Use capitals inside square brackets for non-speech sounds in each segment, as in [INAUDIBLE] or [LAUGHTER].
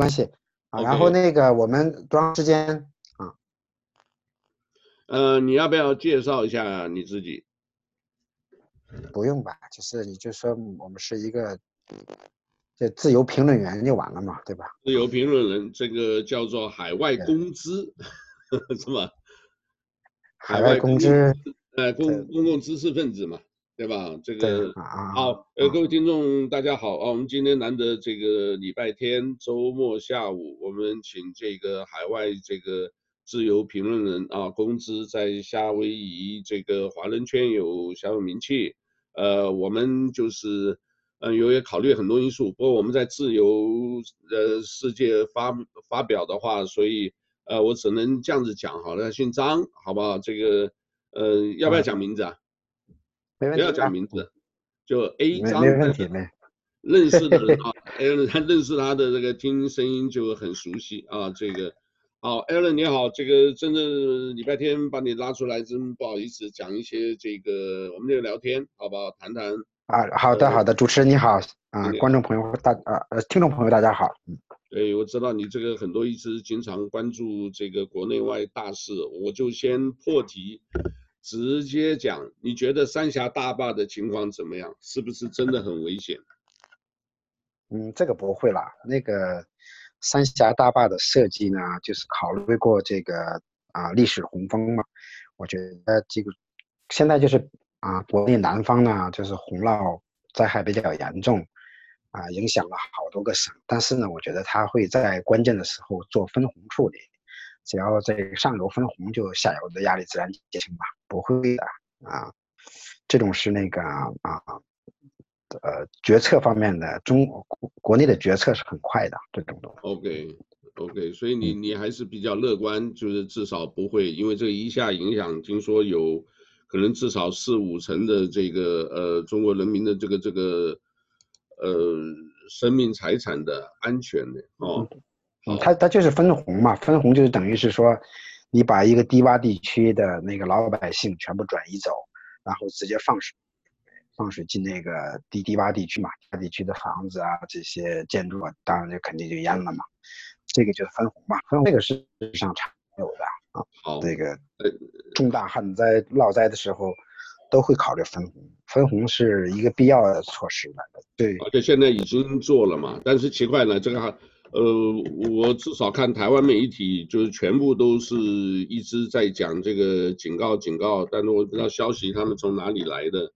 关系啊。然后那个我们多长时间啊？呃，你要不要介绍一下你自己？不用吧，就是你就说我们是一个这自由评论员就完了嘛，对吧？自由评论人，这个叫做海外公知，[LAUGHS] 是吧？海外公知，呃，公公共知识分子嘛，对吧？这个啊，好，呃，各位听众大家好啊，我们今天难得这个礼拜天周末下午，我们请这个海外这个自由评论人啊，公知在夏威夷这个华人圈有小有名气。呃，我们就是，嗯、呃，有也考虑很多因素，不过我们在自由呃世界发发表的话，所以呃，我只能这样子讲好了。姓张，好不好？这个呃，要不要讲名字啊？没问题。不要讲名字，就 A 张。没问题，没。认识的人啊 [LAUGHS] 他认识他的这个听声音就很熟悉啊，这个。好，Alan 你好，这个真的礼拜天把你拉出来，真不好意思讲一些这个我们这个聊天，好不好？谈谈啊，好的好的，主持人你好啊，观众朋友大啊呃听众朋友大家好，嗯，对，我知道你这个很多一直经常关注这个国内外大事，我就先破题，直接讲，你觉得三峡大坝的情况怎么样？是不是真的很危险？[LAUGHS] 嗯，这个不会啦，那个。三峡大坝的设计呢，就是考虑过这个啊历史洪峰嘛。我觉得这个现在就是啊，国内南方呢就是洪涝灾害比较严重，啊影响了好多个省。但是呢，我觉得它会在关键的时候做分洪处理，只要在上游分红，就下游的压力自然减轻吧，不会的啊。这种是那个啊。呃，决策方面的中国国内的决策是很快的，这种东西。OK，OK，所以你你还是比较乐观，就是至少不会因为这个一下影响，听说有可能至少四五成的这个呃中国人民的这个这个呃生命财产的安全的哦。嗯，它它就是分红嘛，分红就是等于是说，你把一个低洼地区的那个老百姓全部转移走，然后直接放水。放水进那个低低洼地区嘛，低洼地区的房子啊，这些建筑啊，当然就肯定就淹了嘛。这个就是分红嘛，分红这个是世界上常有的啊。好，这个重大旱灾、涝灾的时候都会考虑分红，分红是一个必要的措施的。对，而且现在已经做了嘛。但是奇怪呢，这个呃，我至少看台湾媒体就是全部都是一直在讲这个警告警告，但是我不知道消息他们从哪里来的。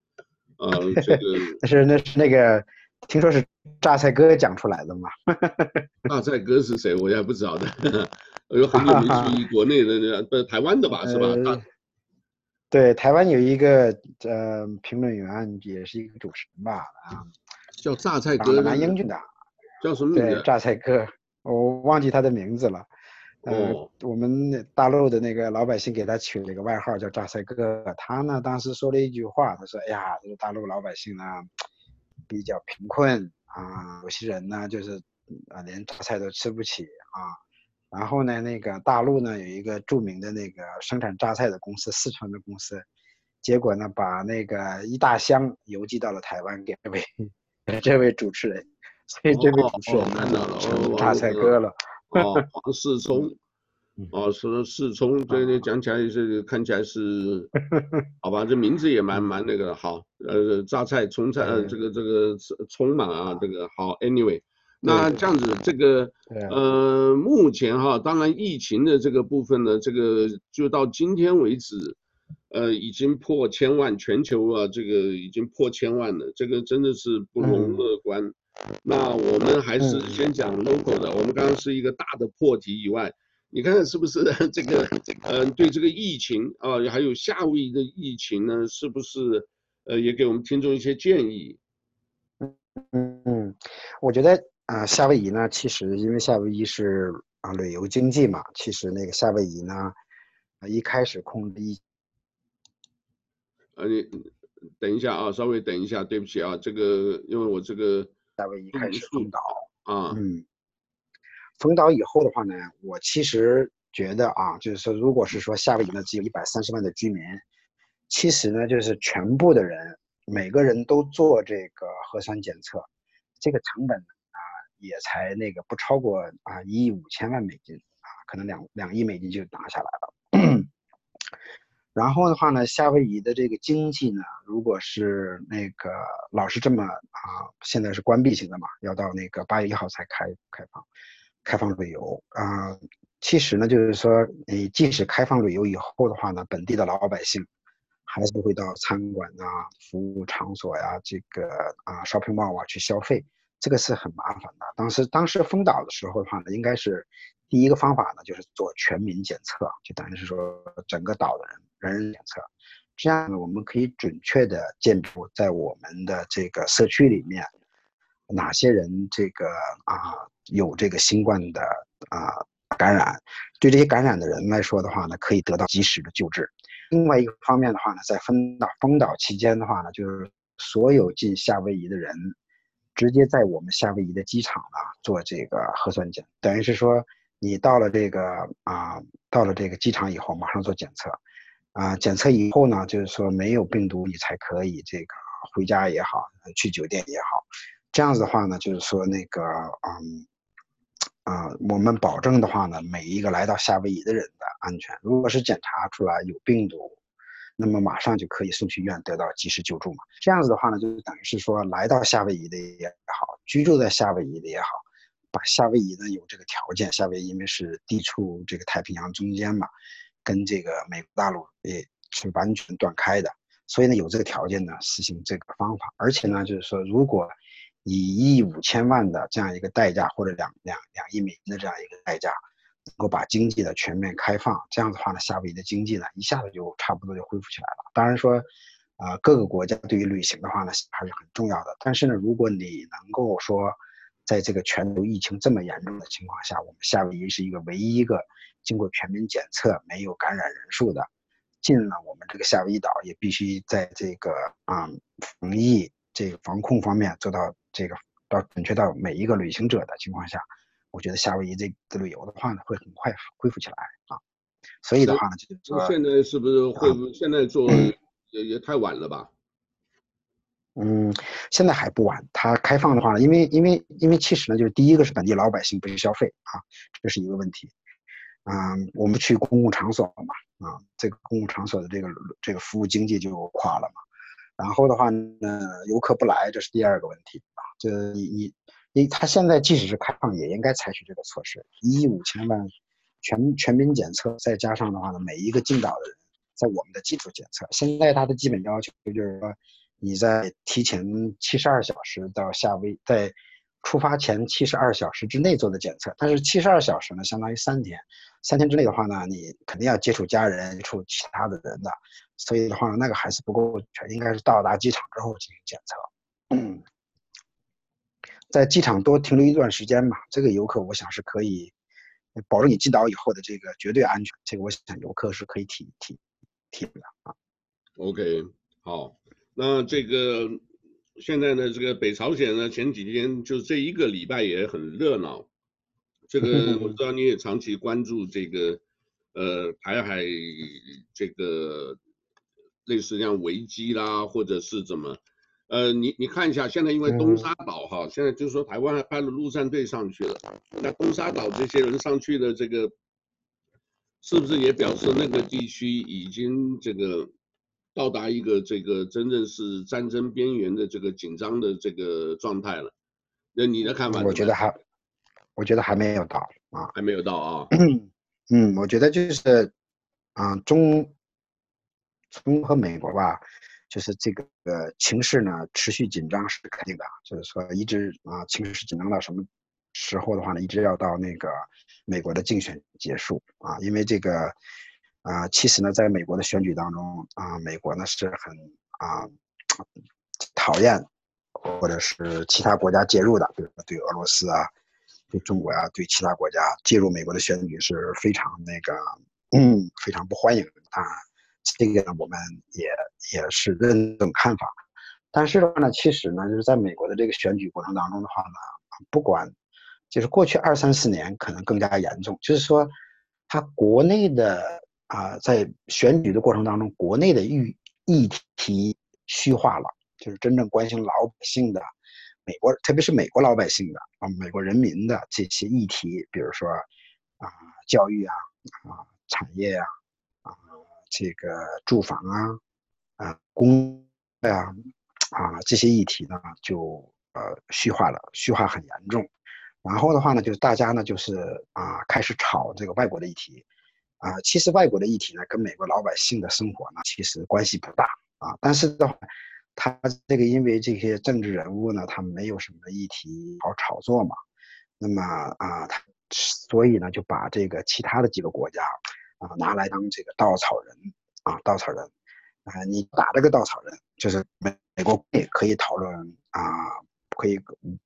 呃，这个那 [LAUGHS] 是那是那个，听说是榨菜哥讲出来的嘛？[LAUGHS] 榨菜哥是谁？我也不知道的。有很有名气国内的那不是台湾的吧？是吧？呃、对，台湾有一个呃评论员，也是一个主持人吧？啊，叫榨菜哥，蛮英俊的。叫什么名字？对，榨菜哥，我忘记他的名字了。呃，哦、我们大陆的那个老百姓给他取了一个外号叫榨菜哥。他呢，当时说了一句话，他说：“哎呀，这个大陆老百姓呢，比较贫困啊，有些人呢就是啊连榨菜都吃不起啊。然后呢，那个大陆呢有一个著名的那个生产榨菜的公司，四川的公司，结果呢把那个一大箱邮寄到了台湾给 [LAUGHS] 这位这位主持人，所以这位主持人呢成榨菜哥了。”哦，黄世聪，哦，是世聪，这个讲起来是看起来是，[LAUGHS] 好吧，这名字也蛮蛮那个好，呃，榨菜、葱菜，呃，这个这个葱嘛啊，这个好，anyway，那这样子，这个呃，目前哈，当然疫情的这个部分呢，这个就到今天为止，呃，已经破千万，全球啊，这个已经破千万了，这个真的是不容乐观。那我们还是先讲 local 的。我们刚刚是一个大的破题以外，你看看是不是 [LAUGHS] 这个，嗯，对这个疫情啊，还有夏威夷的疫情呢，是不是呃也给我们听众一些建议？嗯嗯，我觉得啊，夏威夷呢，其实因为夏威夷是啊旅游经济嘛，其实那个夏威夷呢，啊一开始控制疫，呃，你等一下啊，稍微等一下，对不起啊，这个因为我这个。夏威夷开始封岛嗯，嗯，封岛以后的话呢，我其实觉得啊，就是说，如果是说夏威夷呢只有一百三十万的居民，其实呢就是全部的人每个人都做这个核酸检测，这个成本啊也才那个不超过啊一亿五千万美金啊，可能两两亿美金就拿下来了。[COUGHS] 然后的话呢，夏威夷的这个经济呢，如果是那个老是这么啊，现在是关闭型的嘛，要到那个八月一号才开开放，开放旅游啊。其实呢，就是说你即使开放旅游以后的话呢，本地的老百姓还是会到餐馆啊、服务场所呀、这个啊 shopping mall 啊去消费，这个是很麻烦的。当时当时封岛的时候的话呢，应该是第一个方法呢，就是做全民检测，就等于是说整个岛的人。人人检测，这样呢，我们可以准确的见出在我们的这个社区里面，哪些人这个啊有这个新冠的啊感染，对这些感染的人来说的话呢，可以得到及时的救治。另外一个方面的话呢，在封岛封岛期间的话呢，就是所有进夏威夷的人，直接在我们夏威夷的机场呢做这个核酸检，等于是说你到了这个啊到了这个机场以后，马上做检测。啊，检测以后呢，就是说没有病毒，你才可以这个回家也好，去酒店也好。这样子的话呢，就是说那个，嗯，啊，我们保证的话呢，每一个来到夏威夷的人的安全。如果是检查出来有病毒，那么马上就可以送去医院得到及时救助嘛。这样子的话呢，就等于是说来到夏威夷的也好，居住在夏威夷的也好，把夏威夷呢有这个条件，夏威夷因为是地处这个太平洋中间嘛。跟这个美国大陆也是完全断开的，所以呢，有这个条件呢，实行这个方法。而且呢，就是说，如果以一亿五千万的这样一个代价，或者两两两亿美金的这样一个代价，能够把经济的全面开放，这样的话呢，夏威夷的经济呢，一下子就差不多就恢复起来了。当然说，呃，各个国家对于旅行的话呢，还是很重要的。但是呢，如果你能够说，在这个全球疫情这么严重的情况下，我们夏威夷是一个唯一一个。经过全民检测没有感染人数的，进了我们这个夏威夷岛，也必须在这个啊防疫这个防控方面做到这个到准确到每一个旅行者的情况下，我觉得夏威夷这个旅游的话呢，会很快恢复起来啊。所以的话呢，就是说现在是不是会现在做也也太晚了吧？嗯，现在还不晚。它开放的话呢，因为因为因为其实呢，就是第一个是本地老百姓不去消费啊，这是一个问题。啊、嗯，我们去公共场所了嘛，啊，这个公共场所的这个这个服务经济就垮了嘛。然后的话呢，游客不来，这是第二个问题啊。这你你你，他现在即使是开放，也应该采取这个措施，一亿五千万全全民检测，再加上的话呢，每一个进岛的人在我们的基础检测。现在它的基本要求就是说，你在提前七十二小时到夏威，在出发前七十二小时之内做的检测，但是七十二小时呢，相当于三天。三天之内的话呢，你肯定要接触家人、接触其他的人的，所以的话，那个还是不够全，应该是到达机场之后进行检测。嗯，在机场多停留一段时间嘛，这个游客我想是可以保证你进岛以后的这个绝对安全，这个我想游客是可以体体体的啊。OK，好，那这个现在呢，这个北朝鲜呢，前几天就这一个礼拜也很热闹。这个 [LAUGHS] 我知道你也长期关注这个，呃，台海这个类似这样危机啦，或者是怎么，呃，你你看一下，现在因为东沙岛哈，现在就是说台湾还派了陆战队上去了，那东沙岛这些人上去的这个，是不是也表示那个地区已经这个到达一个这个真正是战争边缘的这个紧张的这个状态了？那你的看法？我觉得还。我觉得还没有到啊，还没有到啊。嗯，我觉得就是，啊，中，中和美国吧，就是这个情势呢持续紧张是肯定的，就是说一直啊情势紧张到什么时候的话呢，一直要到那个美国的竞选结束啊，因为这个啊，其实呢，在美国的选举当中啊，美国呢是很啊讨厌或者是其他国家介入的，比如说对俄罗斯啊。对中国呀，对其他国家介入美国的选举是非常那个，嗯，非常不欢迎啊。这个呢，我们也也是认同看法。但是的话呢，其实呢，就是在美国的这个选举过程当中的话呢，不管就是过去二三四年可能更加严重，就是说，他国内的啊，在选举的过程当中，国内的议议题虚化了，就是真正关心老百姓的。美国，特别是美国老百姓的啊，美国人民的这些议题，比如说啊，教育啊，啊，产业啊，啊，这个住房啊，啊，工啊，啊，这些议题呢，就呃虚化了，虚化很严重。然后的话呢，就是大家呢，就是啊，开始炒这个外国的议题，啊，其实外国的议题呢，跟美国老百姓的生活呢，其实关系不大啊。但是的话，他这个因为这些政治人物呢，他没有什么议题好炒作嘛，那么啊，他所以呢，就把这个其他的几个国家啊拿来当这个稻草人啊，稻草人啊，你打这个稻草人，就是美美国也可以讨论啊，可以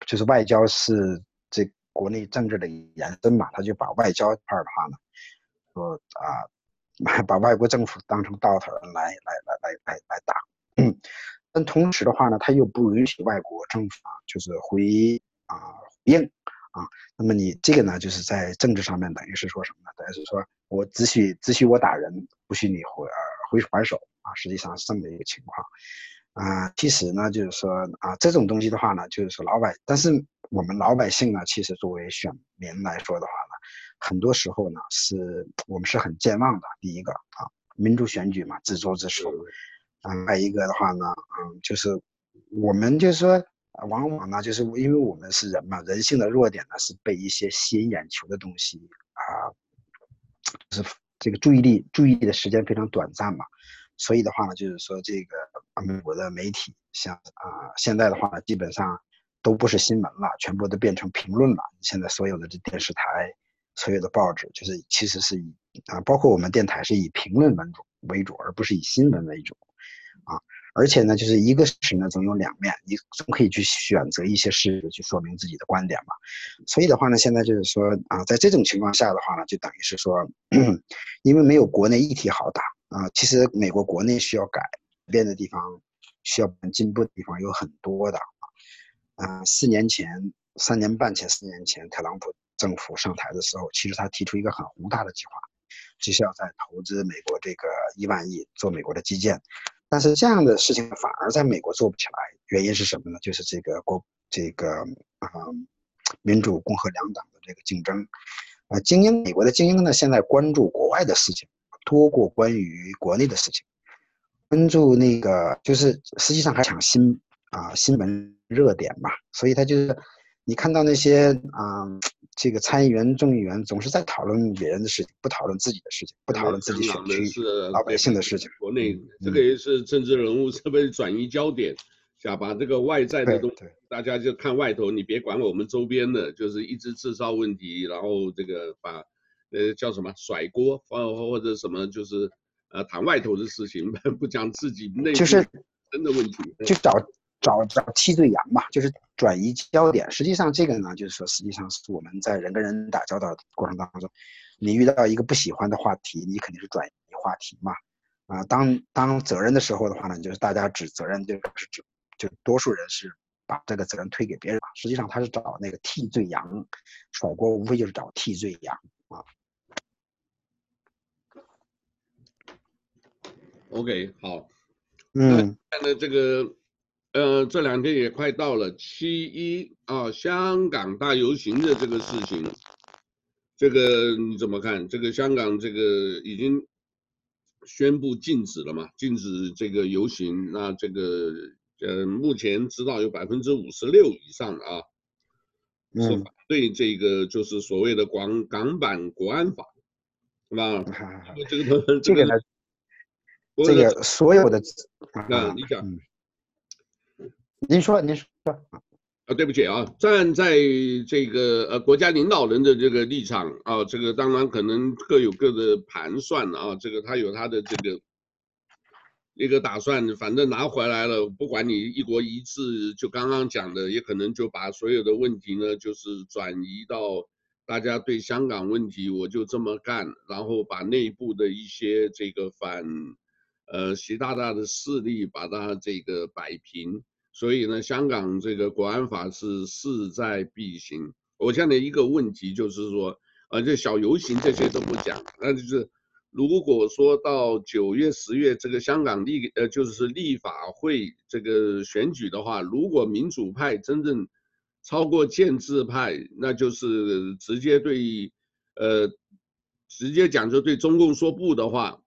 就是外交是。这国内政治的延伸嘛，他就把外交这块的话呢，说啊，把外国政府当成稻草人来来来来来来打，嗯，但同时的话呢，他又不允许外国政府啊，就是回啊回应啊，那么你这个呢，就是在政治上面等于是说什么呢？等于是说我只许只许我打人，不许你回回还手啊，实际上是这么一个情况。啊，其实呢，就是说啊，这种东西的话呢，就是说老百，但是我们老百姓呢，其实作为选民来说的话，很多时候呢，是我们是很健忘的。第一个啊，民主选举嘛，自作自受。嗯，再一个的话呢，嗯，就是我们就是说，往往呢，就是因为我们是人嘛，人性的弱点呢，是被一些吸引眼球的东西啊，就是这个注意力注意力的时间非常短暂嘛。所以的话呢，就是说这个美国的媒体，像啊，现在的话呢，基本上都不是新闻了，全部都变成评论了。现在所有的这电视台，所有的报纸，就是其实是以啊，包括我们电台是以评论为主为主，而不是以新闻为主，啊，而且呢，就是一个事实呢总有两面，你总可以去选择一些事实去说明自己的观点嘛。所以的话呢，现在就是说啊，在这种情况下的话呢，就等于是说，[CLEARS THROAT] 因为没有国内议题好打。啊，其实美国国内需要改变的地方，需要进步的地方有很多的啊。四年前、三年半前、四年前，特朗普政府上台的时候，其实他提出一个很宏大的计划，就是要在投资美国这个一万亿做美国的基建。但是这样的事情反而在美国做不起来，原因是什么呢？就是这个国这个啊，民主共和两党的这个竞争啊，精英美国的精英呢，现在关注国外的事情。多过关于国内的事情，关注那个就是实际上还抢新啊新闻热点嘛，所以他就是你看到那些啊这个参议员、众议员总是在讨论别人的事情，不讨论自己的事情，不讨论自己选区老百姓的事情。国内这个也是政治人物特别转移焦点，想把这个外在的东西，大家就看外头，你别管我们周边的，就是一直制造问题，然后这个把。呃，叫什么甩锅，或或者什么，就是呃谈外头的事情，[LAUGHS] 不讲自己内就是真的问题，就是、就找找找替罪羊嘛，就是转移焦点。实际上这个呢，就是说，实际上是我们在人跟人打交道的过程当中，你遇到一个不喜欢的话题，你肯定是转移话题嘛。啊，当当责任的时候的话呢，就是大家指责任，就是指就多数人是把这个责任推给别人，实际上他是找那个替罪羊，甩锅无非就是找替罪羊啊。OK，好，嗯，看的这个，呃，这两天也快到了七一啊，香港大游行的这个事情，这个你怎么看？这个香港这个已经宣布禁止了嘛？禁止这个游行，那这个呃，目前知道有百分之五十六以上啊，是反对这个就是所谓的广港版国安法，是吧？这个这个呢？这个所有的，啊，你讲，您说，您说，啊，对不起啊，站在这个呃国家领导人的这个立场啊，这个当然可能各有各的盘算啊，这个他有他的这个一个打算，反正拿回来了，不管你一国一制，就刚刚讲的，也可能就把所有的问题呢，就是转移到大家对香港问题，我就这么干，然后把内部的一些这个反。呃，习大大的势力把它这个摆平，所以呢，香港这个国安法是势在必行。我现在一个问题就是说，呃，这小游行这些都不讲，那就是如果说到九月、十月这个香港立呃就是立法会这个选举的话，如果民主派真正超过建制派，那就是直接对呃直接讲就对中共说不的话。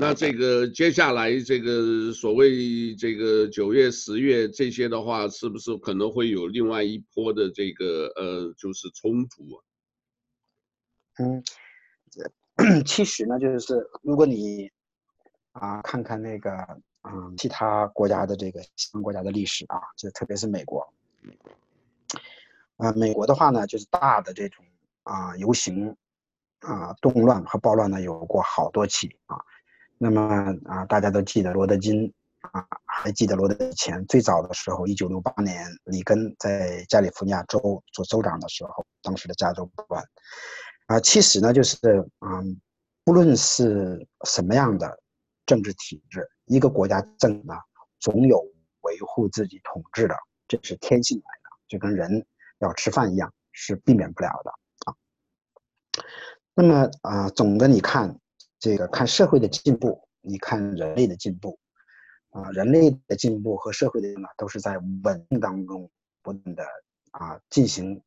那这个接下来这个所谓这个九月、十月这些的话，是不是可能会有另外一波的这个呃，就是冲突啊？嗯，其实呢，就是如果你啊看看那个嗯其他国家的这个西方国家的历史啊，就特别是美国，啊美国的话呢，就是大的这种啊游行啊动乱和暴乱呢有过好多起啊。那么啊，大家都记得罗德金啊，还记得罗德前最早的时候，一九六八年，里根在加利福尼亚州做州长的时候，当时的加州不管啊，其实呢，就是嗯，不论是什么样的政治体制，一个国家政呢，总有维护自己统治的，这是天性来的，就跟人要吃饭一样，是避免不了的啊。那么啊，总的你看。这个看社会的进步，你看人类的进步，啊，人类的进步和社会的呢，都是在稳定当中不断的啊进行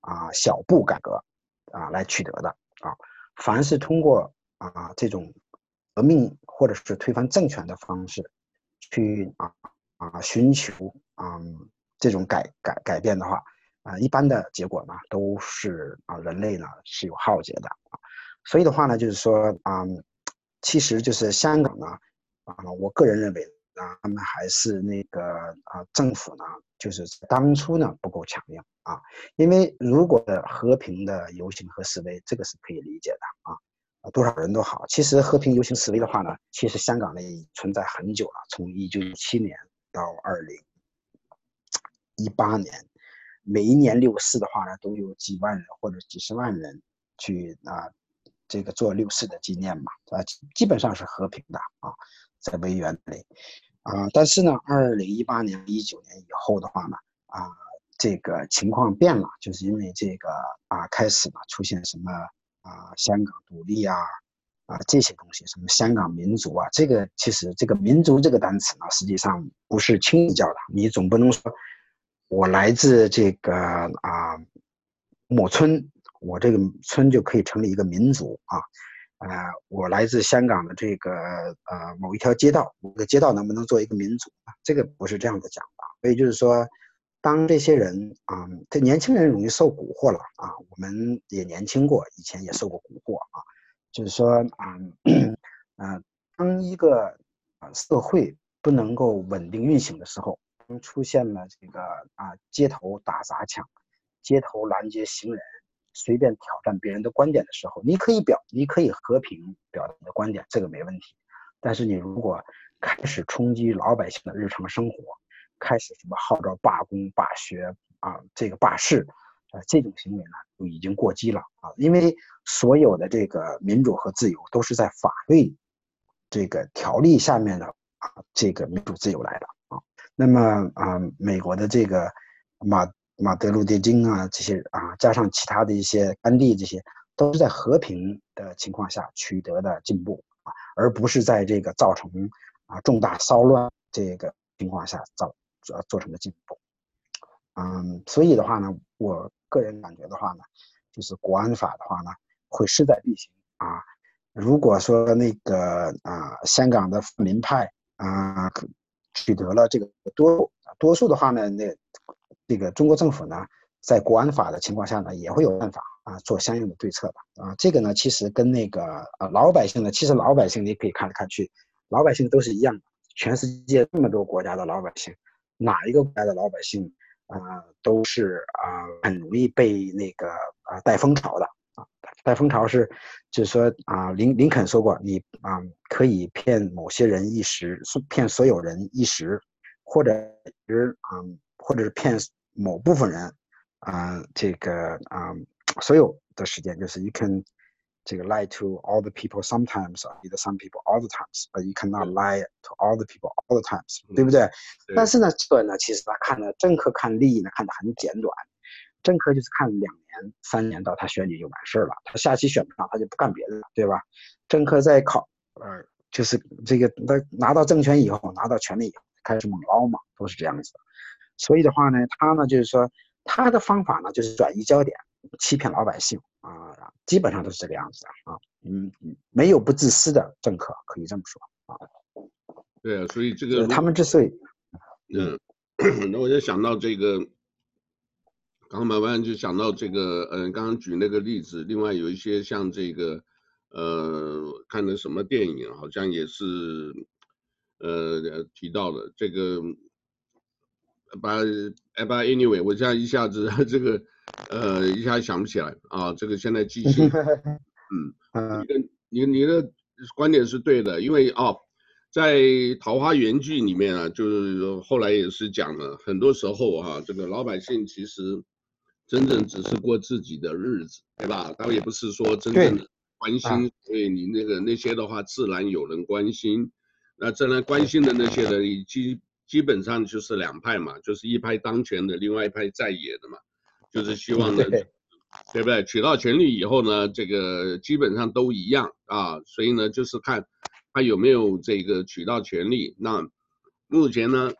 啊小步改革啊来取得的啊。凡是通过啊这种革命或者是推翻政权的方式去啊啊寻求啊这种改改改变的话啊，一般的结果呢都是啊人类呢是有浩劫的啊。所以的话呢，就是说啊、嗯，其实就是香港呢，啊，我个人认为啊，他们还是那个啊，政府呢，就是当初呢不够强硬啊，因为如果和平的游行和示威，这个是可以理解的啊，多少人都好。其实和平游行示威的话呢，其实香港呢已存在很久了，从一九一七年到二零一八年，每一年六四的话呢，都有几万人或者几十万人去啊。这个做六四的纪念嘛，啊，基本上是和平的啊，在维园内，啊，但是呢，二零一八年、一九年以后的话呢，啊，这个情况变了，就是因为这个啊，开始嘛，出现什么啊，香港独立啊，啊，这些东西，什么香港民族啊，这个其实这个民族这个单词呢，实际上不是轻易叫的，你总不能说我来自这个啊，某村。我这个村就可以成立一个民族啊，呃，我来自香港的这个呃某一条街道，我的街道能不能做一个民族？这个不是这样子讲的。所以就是说，当这些人啊，这年轻人容易受蛊惑了啊，我们也年轻过，以前也受过蛊惑啊。就是说啊，呃，当一个啊社会不能够稳定运行的时候，出现了这个啊街头打砸抢，街头拦截行人。随便挑战别人的观点的时候，你可以表，你可以和平表达你的观点，这个没问题。但是你如果开始冲击老百姓的日常生活，开始什么号召罢工、罢学啊，这个罢市，啊，这种行为呢，就已经过激了啊。因为所有的这个民主和自由都是在法律这个条例下面的啊，这个民主自由来的啊。那么啊，美国的这个马。马德路德金啊，这些啊，加上其他的一些甘地，这些都是在和平的情况下取得的进步啊，而不是在这个造成啊重大骚乱这个情况下造做做成的进步。嗯，所以的话呢，我个人感觉的话呢，就是国安法的话呢，会势在必行啊。如果说那个啊，香港的泛民派啊取得了这个多多数的话呢，那。这个中国政府呢，在国安法的情况下呢，也会有办法啊，做相应的对策的啊。这个呢，其实跟那个啊老百姓呢，其实老百姓你可以看来看去，老百姓都是一样的。全世界这么多国家的老百姓，哪一个国家的老百姓啊，都是啊很容易被那个啊带风潮的啊。带风潮是，就是说啊林林肯说过，你啊可以骗某些人一时，骗所有人一时，或者是啊。或者是骗某部分人，啊、呃，这个啊、呃，所有的时间就是 you can 这个 lie to all the people sometimes, either some people all the times, but you cannot lie to all the people all the times，、嗯、对不对？对。但是呢，这个呢，其实他看的政客看利益呢，看得很简短，政客就是看两年、三年到他选举就完事儿了，他下期选不上，他就不干别的了，对吧？政客在考，呃，就是这个他拿到政权以后，拿到权力以后开始猛捞嘛，都是这样子的。所以的话呢，他呢就是说他的方法呢就是转移焦点，欺骗老百姓啊，基本上都是这个样子的啊。嗯，没有不自私的政客，可以这么说啊。对啊，所以这个他们之所以，嗯，[CLEARS THROAT] 那我就想到这个，刚刚慢慢就想到这个，嗯，刚刚举那个例子，另外有一些像这个，呃，看的什么电影，好像也是，呃，提到的这个，把，哎，把，anyway，我现在一下子这个，呃，一下想不起来啊，这个现在记性。[LAUGHS] 嗯，你的你你的观点是对的，因为哦，在《桃花源记》里面啊，就是后来也是讲了，很多时候哈、啊，这个老百姓其实真正只是过自己的日子，对吧？他也不是说真正的关心，所以你那个那些的话，自然有人关心。那自然关心的那些人，基基本上就是两派嘛，就是一派当权的，另外一派在野的嘛，就是希望呢。[LAUGHS] 对不对？取到权力以后呢，这个基本上都一样啊，所以呢，就是看他有没有这个取到权力。那目前呢，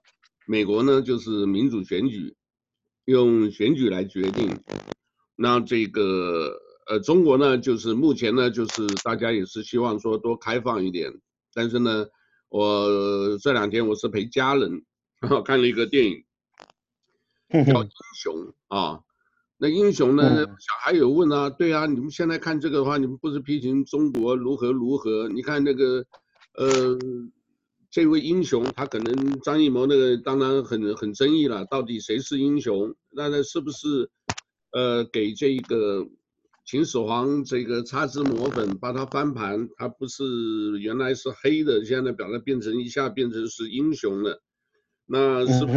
美国呢就是民主选举，用选举来决定。那这个呃，中国呢就是目前呢就是大家也是希望说多开放一点。但是呢，我这两天我是陪家人看了一个电影，[LAUGHS] 叫《英雄》啊。那英雄呢？小孩有问啊，对啊，你们现在看这个的话，你们不是批评中国如何如何？你看那个，呃，这位英雄他可能张艺谋那个当然很很争议了，到底谁是英雄？那那是不是，呃，给这个秦始皇这个擦脂抹粉，把它翻盘？他不是原来是黑的，现在把它变成一下变成是英雄了？那是不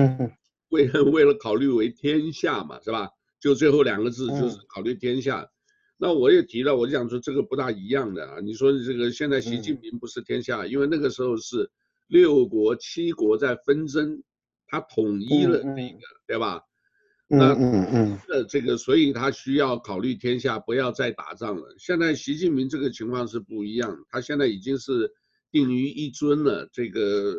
为了 [LAUGHS] 为了考虑为天下嘛，是吧？就最后两个字就是考虑天下，嗯、那我也提了，我就想说这个不大一样的啊。你说这个现在习近平不是天下，嗯、因为那个时候是六国七国在纷争，他统一了这个，嗯、对吧？那嗯嗯，那这个所以他需要考虑天下，不要再打仗了。现在习近平这个情况是不一样，他现在已经是定于一尊了。这个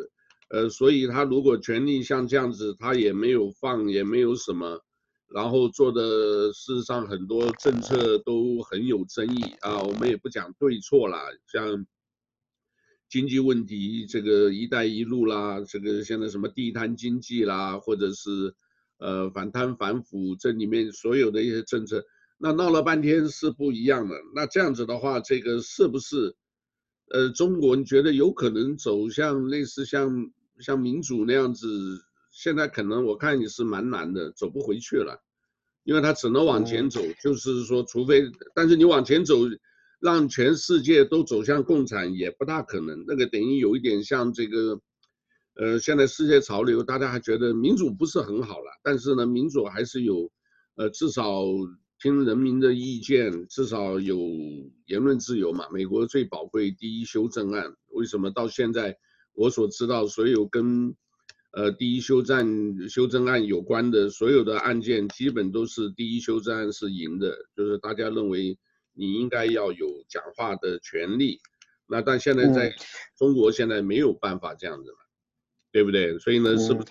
呃，所以他如果权力像这样子，他也没有放，也没有什么。然后做的事实上很多政策都很有争议啊，我们也不讲对错啦，像经济问题，这个“一带一路”啦，这个现在什么地摊经济啦，或者是呃反贪反腐，这里面所有的一些政策，那闹了半天是不一样的。那这样子的话，这个是不是呃中国你觉得有可能走向类似像像民主那样子？现在可能我看也是蛮难的，走不回去了，因为他只能往前走，就是说，除非，但是你往前走，让全世界都走向共产也不大可能。那个等于有一点像这个，呃，现在世界潮流，大家还觉得民主不是很好了，但是呢，民主还是有，呃，至少听人民的意见，至少有言论自由嘛。美国最宝贵第一修正案，为什么到现在我所知道所有跟呃，第一修正修正案有关的所有的案件，基本都是第一修正案是赢的，就是大家认为你应该要有讲话的权利。那但现在在中国现在没有办法这样子对不对？所以呢，是不是？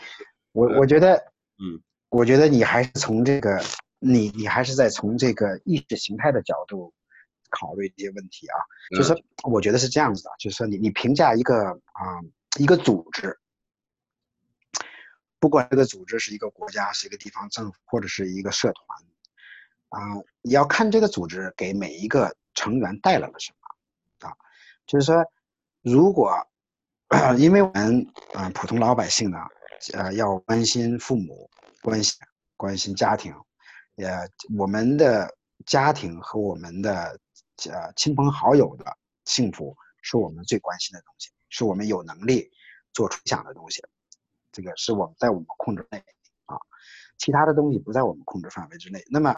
我我觉得，嗯，我觉得你还是从这个，你你还是在从这个意识形态的角度考虑这些问题啊。就是我觉得是这样子的，就是说你你评价一个啊、嗯、一个组织。不管这个组织是一个国家，是一个地方政府，或者是一个社团，啊、呃，你要看这个组织给每一个成员带来了什么，啊，就是说，如果，[CLEARS THROAT] 因为我们啊、普通老百姓呢，呃，要关心父母，关心关心家庭，呃，我们的家庭和我们的呃亲朋好友的幸福是我们最关心的东西，是我们有能力做出想的东西。这个是我们在我们控制内啊，其他的东西不在我们控制范围之内。那么，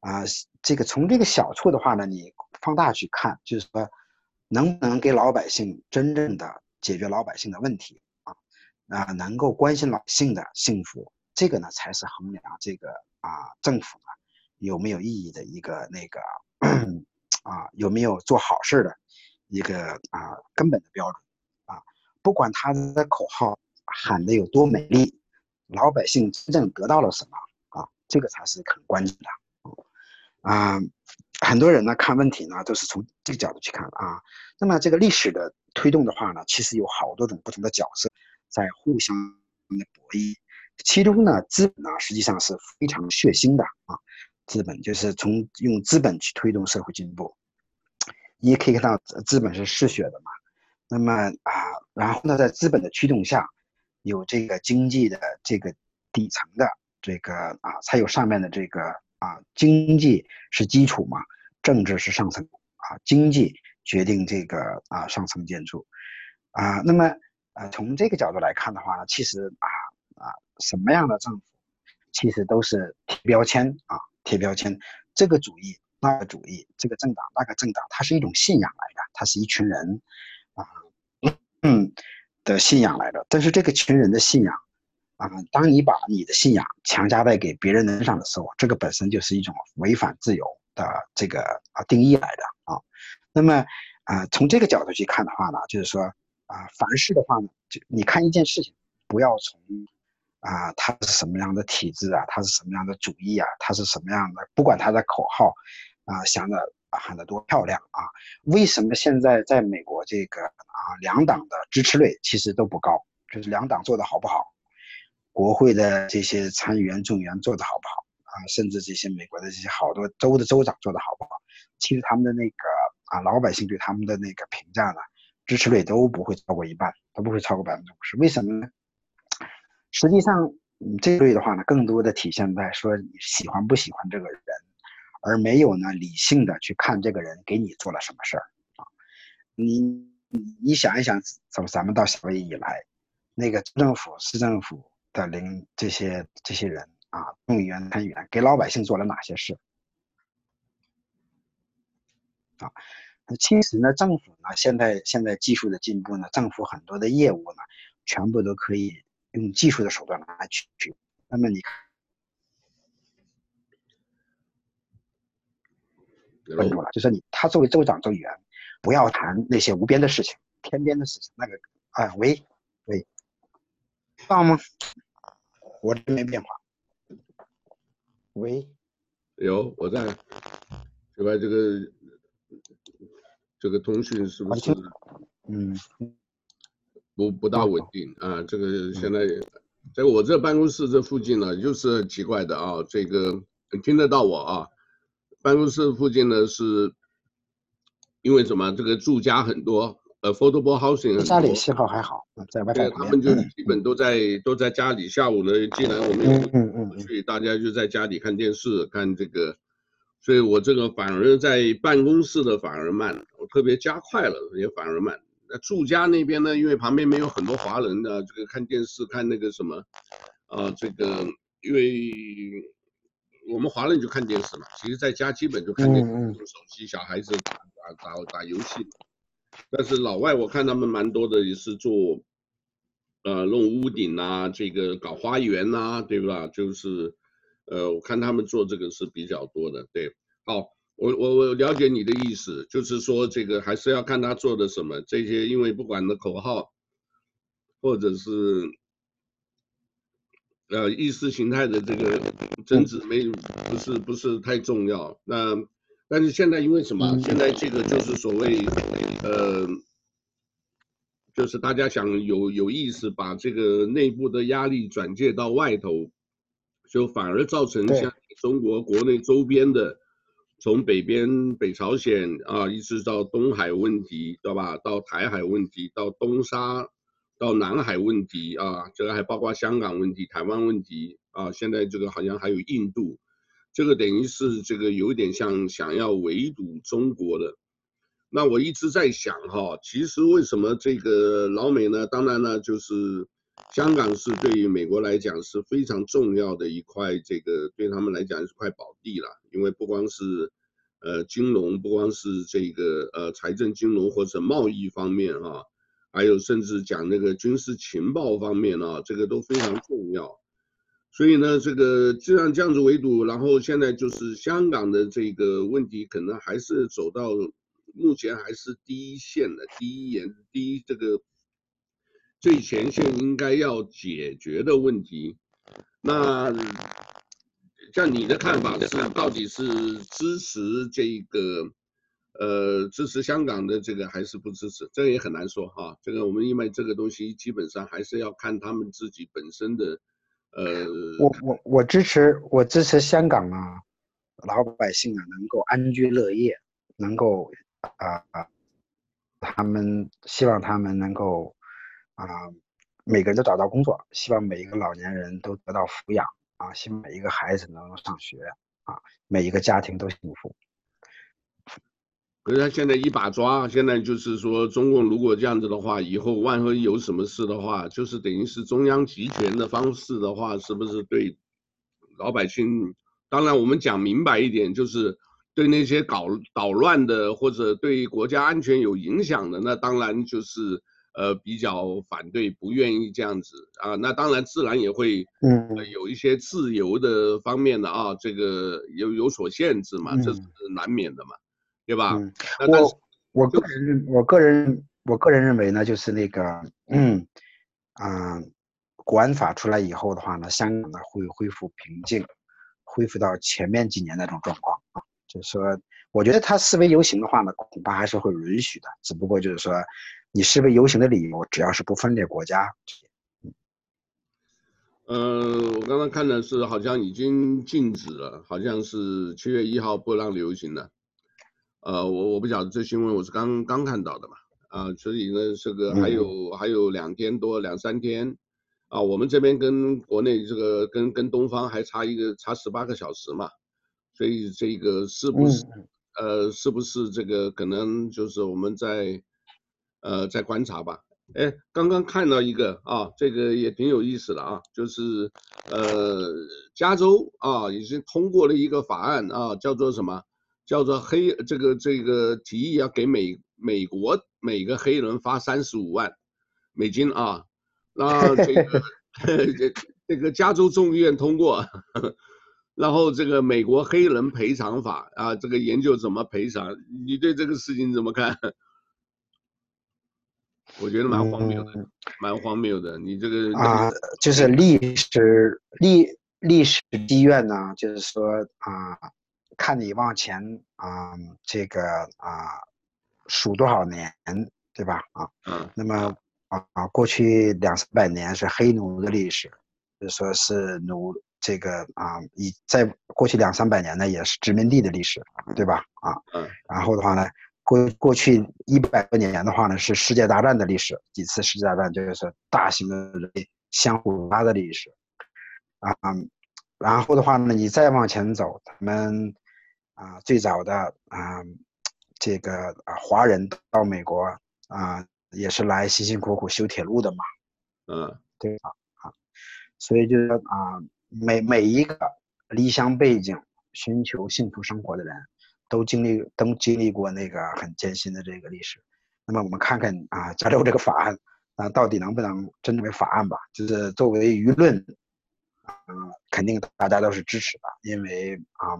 啊，这个从这个小处的话呢，你放大去看，就是说，能不能给老百姓真正的解决老百姓的问题啊？啊，能够关心老百姓的幸福，这个呢才是衡量这个啊政府呢有没有意义的一个那个啊，有没有做好事的一个啊根本的标准啊，不管他的口号喊得有多美丽，老百姓真正得到了什么啊，这个才是很关键的啊。很多人呢看问题呢都是从这个角度去看啊。那么这个历史的推动的话呢，其实有好多种不同的角色在互相的博弈。其中呢，资本呢实际上是非常血腥的啊。资本就是从用资本去推动社会进步。你也可以看到，资本是嗜血的嘛。那么啊，然后呢，在资本的驱动下，有这个经济的这个底层的这个啊，才有上面的这个。啊，经济是基础嘛，政治是上层啊，经济决定这个啊上层建筑啊。那么呃，从这个角度来看的话呢，其实啊啊，什么样的政府，其实都是贴标签啊，贴标签。这个主义，那个主义，这个政党，那个政党，它是一种信仰来的，它是一群人啊嗯的信仰来的。但是这个群人的信仰。啊，当你把你的信仰强加在给别人身上的时候，这个本身就是一种违反自由的这个啊定义来的啊。那么啊，从这个角度去看的话呢，就是说啊，凡事的话呢，就你看一件事情，不要从啊它是什么样的体制啊，它是什么样的主义啊，它是什么样的，不管它的口号啊想的喊得多漂亮啊，为什么现在在美国这个啊两党的支持率其实都不高，就是两党做的好不好？国会的这些参议员、众议员做得好不好啊？甚至这些美国的这些好多州的州长做得好不好？其实他们的那个啊，老百姓对他们的那个评价呢，支持率都不会超过一半，都不会超过百分之五十。为什么呢？实际上，这类的话呢，更多的体现在说你喜欢不喜欢这个人，而没有呢理性的去看这个人给你做了什么事儿啊。你你想一想，从咱们到小威夷以来，那个政府、市政府。的领这些这些人啊，众议员、参议员给老百姓做了哪些事？啊，其实呢，政府呢，现在现在技术的进步呢，政府很多的业务呢，全部都可以用技术的手段来去去。那么你看，问住了，就是你他作为州长、州议员，不要谈那些无边的事情、天边的事情。那个，啊，喂，喂。到吗？我这没变化。喂，有我在。这边这个这个通讯是不是？嗯。不不大稳定啊！这个现在在我这办公室这附近呢，就是奇怪的啊。这个听得到我啊？办公室附近呢，是因为什么？这个住家很多。呃，affordable housing，家里信号还好，在外面。他们就基本都在、嗯、都在家里。下午呢，既然我们有，嗯嗯，所以大家就在家里看电视，看这个。所以我这个反而在办公室的反而慢，我特别加快了，也反而慢。那住家那边呢，因为旁边没有很多华人的，这个看电视看那个什么，啊、呃，这个因为我们华人就看电视嘛，其实在家基本就看电视，用手机，小孩子打打打打游戏。但是老外我看他们蛮多的也是做，呃，弄屋顶啊，这个搞花园呐、对吧？就是，呃，我看他们做这个是比较多的。对，好，我我我了解你的意思，就是说这个还是要看他做的什么这些，因为不管的口号，或者是，呃，意识形态的这个争执没不是不是太重要。那。但是现在因为什么？现在这个就是所谓，呃，就是大家想有有意识把这个内部的压力转借到外头，就反而造成像中国国内周边的，从北边北朝鲜啊，一直到东海问题，对吧？到台海问题，到东沙，到南海问题啊，这个还包括香港问题、台湾问题啊，现在这个好像还有印度。这个等于是这个有点像想要围堵中国的，那我一直在想哈，其实为什么这个老美呢？当然呢，就是香港是对于美国来讲是非常重要的一块，这个对他们来讲是块宝地了。因为不光是呃金融，不光是这个呃财政金融或者贸易方面啊，还有甚至讲那个军事情报方面啊，这个都非常重要。所以呢，这个既然这样子围堵，然后现在就是香港的这个问题，可能还是走到目前还是第一线的第一眼第一这个最前线应该要解决的问题。那像你的看法是，到底是支持这个？呃，支持香港的这个还是不支持，这个也很难说哈。这个我们因为这个东西基本上还是要看他们自己本身的，呃，我我我支持我支持香港啊，老百姓啊能够安居乐业，能够啊啊，他们希望他们能够啊，每个人都找到工作，希望每一个老年人都得到抚养啊，希望每一个孩子能够上学啊，每一个家庭都幸福。可是他现在一把抓，现在就是说，中共如果这样子的话，以后万一有什么事的话，就是等于是中央集权的方式的话，是不是对老百姓？当然，我们讲明白一点，就是对那些搞捣乱的或者对国家安全有影响的，那当然就是呃比较反对，不愿意这样子啊。那当然自然也会嗯有一些自由的方面的啊，这个有有所限制嘛，这是难免的嘛。对吧？嗯，我我个人认，我个人我个人认为呢，就是那个，嗯，啊、呃，国安法出来以后的话呢，香港呢会恢复平静，恢复到前面几年那种状况啊。就是说，我觉得他示威游行的话呢，恐怕还是会允许的，只不过就是说，你示威游行的理由，只要是不分裂国家。嗯，呃，我刚刚看的是好像已经禁止了，好像是七月一号不让游行了。呃，我我不晓得这新闻，我是刚刚看到的嘛，啊，所以呢，这个还有、嗯、还有两天多两三天，啊，我们这边跟国内这个跟跟东方还差一个差十八个小时嘛，所以这个是不是、嗯、呃是不是这个可能就是我们在呃在观察吧？哎，刚刚看到一个啊，这个也挺有意思的啊，就是呃加州啊已经通过了一个法案啊，叫做什么？叫做黑这个这个提议要给美美国每个黑人发三十五万美金啊，那这个 [LAUGHS] 这这个加州众议院通过，然后这个美国黑人赔偿法啊，这个研究怎么赔偿？你对这个事情怎么看？我觉得蛮荒谬的，嗯、蛮荒谬的。你这个啊，就是历史历历史积怨呢，就是说啊。看你往前啊、呃，这个啊数多少年，对吧？啊，嗯，那么啊啊，过去两三百年是黑奴的历史，就说是奴这个啊，以在过去两三百年呢，也是殖民地的历史，对吧？啊，嗯，然后的话呢，过过去一百多年的话呢，是世界大战的历史，几次世界大战就是大型的人类相互拉的历史，啊，然后的话呢，你再往前走，他们。啊，最早的啊，这个啊，华人到美国啊，也是来辛辛苦苦修铁路的嘛，嗯，对吧？啊，所以就是啊，每每一个离乡背井寻求幸福生活的人，都经历都经历过那个很艰辛的这个历史。那么我们看看啊，加州这个法案啊，到底能不能真正为法案吧？就是作为舆论，啊，肯定大家都是支持的，因为啊。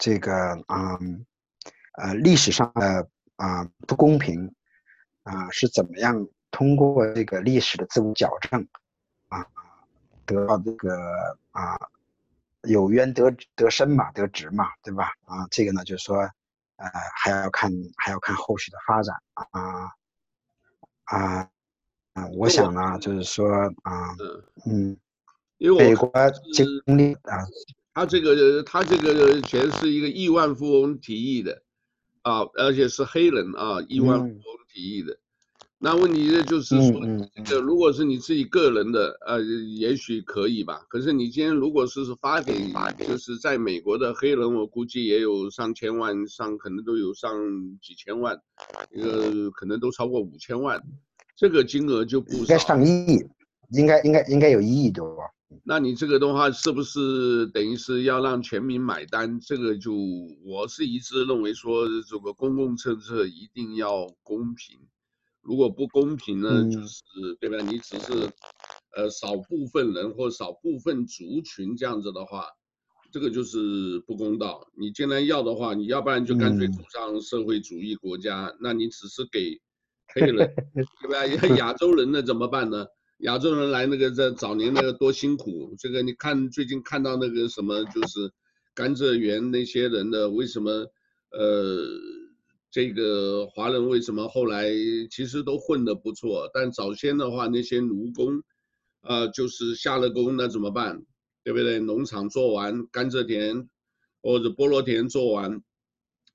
这个嗯，呃，历史上的啊、不公平啊、是怎么样通过这个历史的自我矫正啊，得到这个啊有冤得得伸嘛，得直嘛，对吧？啊，这个呢就是说，呃，还要看还要看后续的发展啊啊啊！我想呢，就是说啊，嗯，因为美国经历啊。他这个他这个钱是一个亿万富翁提议的，啊，而且是黑人啊，亿万富翁提议的。那问题呢就是说，这如果是你自己个人的，呃，也许可以吧。可是你今天如果是是发给，就是在美国的黑人，我估计也有上千万，上可能都有上几千万，一个可能都超过五千万，这个金额就不。应该上亿，应该应该应该有一亿多。那你这个的话，是不是等于是要让全民买单？这个就我是一致认为说，这个公共政策一定要公平。如果不公平呢，就是对吧？你只是呃少部分人或少部分族群这样子的话，这个就是不公道。你既然要的话，你要不然就干脆走上社会主义国家，嗯、那你只是给黑人，[LAUGHS] 对吧？亚洲人那怎么办呢？亚洲人来那个在早年那个多辛苦，这个你看最近看到那个什么就是甘蔗园那些人的为什么呃这个华人为什么后来其实都混得不错，但早先的话那些奴工啊、呃、就是下了工那怎么办，对不对？农场做完甘蔗田或者菠萝田做完，